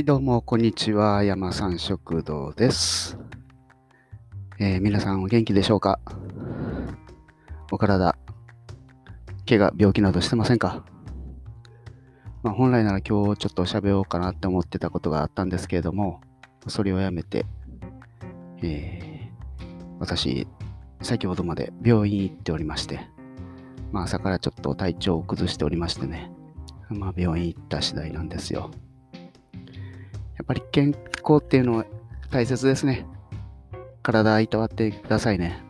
はい、どうも、こんにちは。山さん食堂です。えー皆さんお元気でしょうか？お体、怪我、病気などしてませんか？まあ、本来なら今日ちょっと喋ろうかなって思ってたことがあったんですけれども、それをやめて、えー私、先ほどまで病院行っておりまして、まあ、朝からちょっと体調を崩しておりましてね、まあ、病院行った次第なんですよ。やっぱり健康っていうのは大切ですね。体いたわってくださいね。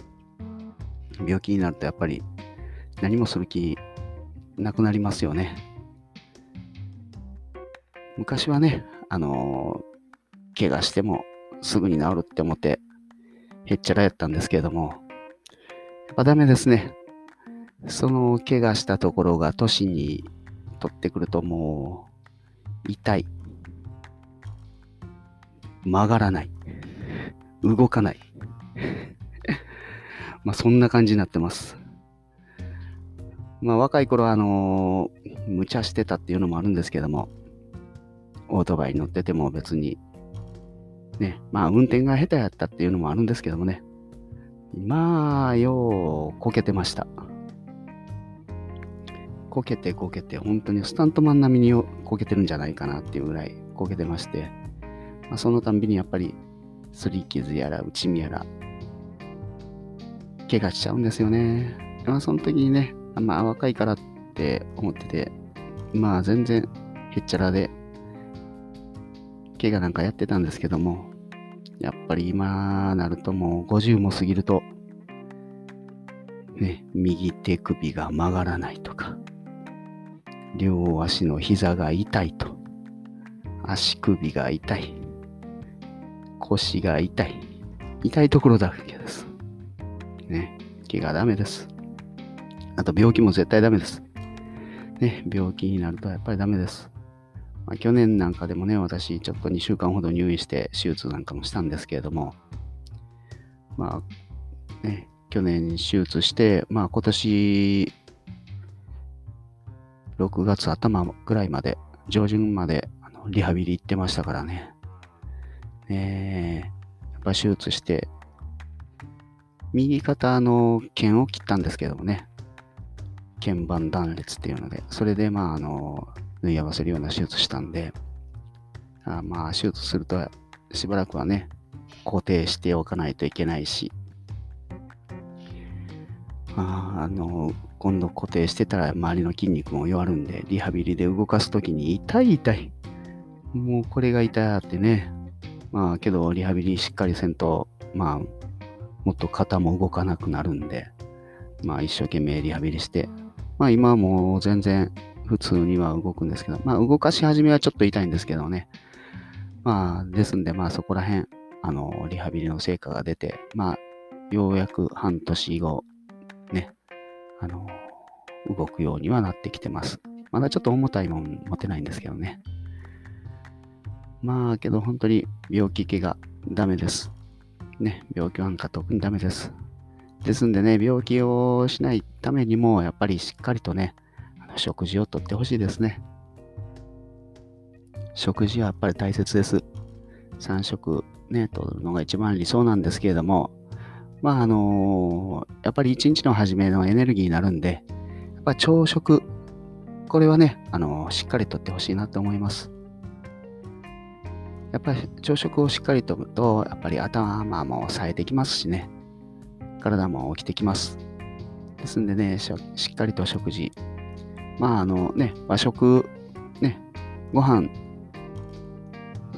病気になるとやっぱり何もする気なくなりますよね。昔はね、あのー怪我してもすぐに治るって思ってへっちゃらやったんですけれども、やっぱダメですね。その怪我したところが年に取ってくるともう痛い。曲がらない。動かない。まあそんな感じになってます。まあ若い頃はあのー無茶してたっていうのもあるんですけども、オートバイに乗ってても別に、ね、まあ運転が下手やったっていうのもあるんですけどもね、まあ、ようこけてました。こけてこけて、本当にスタントマン並みにこけてるんじゃないかなっていうぐらいこけてまして、まあ、そのたんびにやっぱり、すり傷やら、内身やら、怪我しちゃうんですよね。まあ、その時にね、まあ、若いからって思ってて、まあ、全然、へっちゃらで、怪我なんかやってたんですけども、やっぱり今なるともう50も過ぎると、ね、右手首が曲がらないとか、両足の膝が痛いと、足首が痛い、腰が痛い、痛いところだけです。ね、怪我ダメです。あと病気も絶対ダメです。ね、病気になるとやっぱりダメです。まあ、去年なんかでもね、私ちょっと2週間ほど入院して手術なんかもしたんですけれども、まあ、ね、去年手術して、まあ今年6月頭ぐらいまで、上旬まであのリハビリ行ってましたからね。ねえ。やっぱ手術して、右肩の腱を切ったんですけどもね、腱板断裂っていうので、それでまああの、縫い合わせるような手術したんで、あまあ手術するとしばらくはね、固定しておかないといけないし、ああの、今度固定してたら周りの筋肉も弱るんで、リハビリで動かすときに痛い痛い。もうこれが痛いってね。まあけどリハビリしっかりせんと、まあもっと肩も動かなくなるんで、まあ一生懸命リハビリして、まあ今はもう全然普通には動くんですけど、まあ動かし始めはちょっと痛いんですけどね。まあですんでまあそこら辺、あの、リハビリの成果が出て、まあようやく半年後、ね、あの、動くようにはなってきてます。まだちょっと重たいもん持てないんですけどね。まあけど本当に病気怪我ダメです。ね、病気なんか特にダメです。ですんでね、病気をしないためにも、やっぱりしっかりとね、あの食事をとってほしいですね。食事はやっぱり大切です。3食ね、取るのが一番理想なんですけれども、まああのやっぱり一日の初めのエネルギーになるんで、やっぱ朝食、これはね、あのしっかりとってほしいなと思います。やっぱり朝食をしっかりとると、やっぱり頭も冴えてきますしね、体も起きてきます。ですんでね、しっかりと食事。まああのね、和食、ね、ご飯、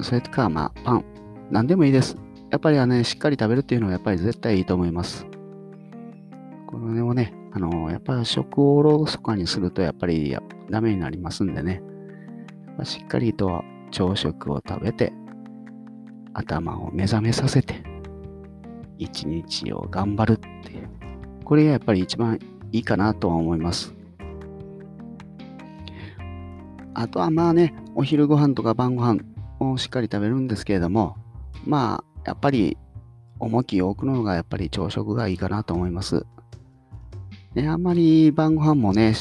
それとかまあパン、何でもいいです。やっぱりはね、しっかり食べるっていうのはやっぱり絶対いいと思います。これをね、あの、やっぱり食をおろそかにするとやっぱりやダメになりますんでね、しっかりと朝食を食べて、頭を目覚めさせて、一日を頑張るっていう。これがやっぱり一番いいかなとは思います。あとはまあね、お昼ご飯とか晩ご飯をしっかり食べるんですけれども、まあ、やっぱり重きを置くのがやっぱり朝食がいいかなと思います。ね、あんまり晩ご飯もね、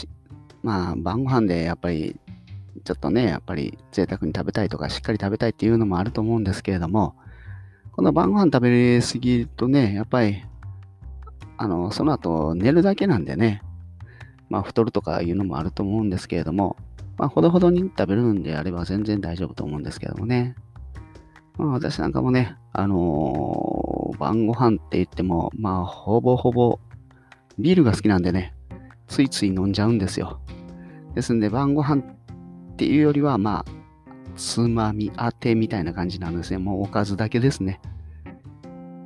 まあ晩ご飯でやっぱりちょっとね、やっぱり贅沢に食べたいとか、しっかり食べたいっていうのもあると思うんですけれども、この晩ご飯食べすぎるとね、やっぱり、あの、その後寝るだけなんでね、まあ太るとかいうのもあると思うんですけれども、まあほどほどに食べるんであれば全然大丈夫と思うんですけどもね。まあ私なんかもね、あのー、晩ご飯って言っても、まあほぼほぼビールが好きなんでね、ついつい飲んじゃうんですよ。ですんで晩ご飯っていうよりは、まあ、つまみ、当てみたいな感じなんですね。もうおかずだけですね。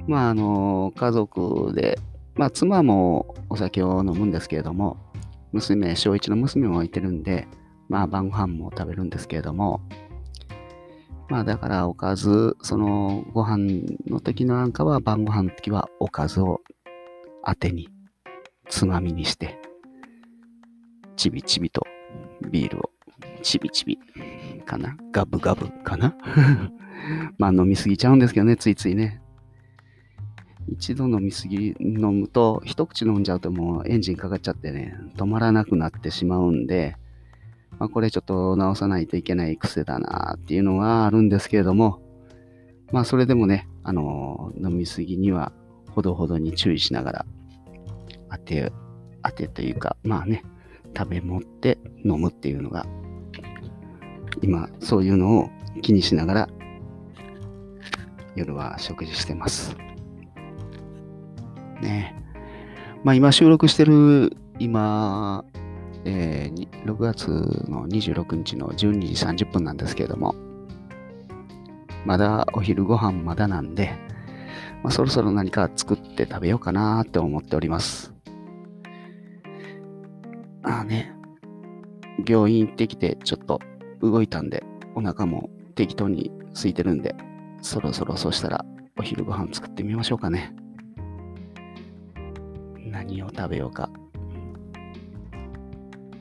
まあ、あの、家族で、まあ、妻もお酒を飲むんですけれども、娘、小1の娘もいてるんで、まあ、晩ご飯も食べるんですけれども、まあ、だからおかず、その、ご飯の時なんかは、晩ご飯の時はおかずを当てに、つまみにして、ちびちびとビールをちびちびかなガブガブかな まあ飲みすぎちゃうんですけどね、ついついね。一度飲みすぎ、飲むと、一口飲んじゃうともうエンジンかかっちゃってね、止まらなくなってしまうんで、まあ、これちょっと直さないといけない癖だなっていうのがあるんですけれども、まあそれでもね、あのー、飲みすぎにはほどほどに注意しながら、当て、当てというか、まあね、食べ持って飲むっていうのが今、そういうのを気にしながら、夜は食事してます。ねまあ今収録してる、今、えー、6月の26日の12時30分なんですけれども、まだお昼ご飯まだなんで、まあ、そろそろ何か作って食べようかなって思っております。ああね、病院行ってきてちょっと動いたんで、お腹も適当に空いてるんで、そろそろそしたらお昼ご飯作ってみましょうかね。何を食べようか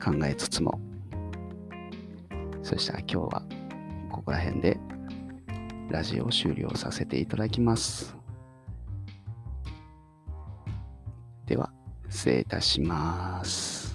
考えつつも、そしたら今日はここら辺でラジオを終了させていただきます。では、失礼いたします。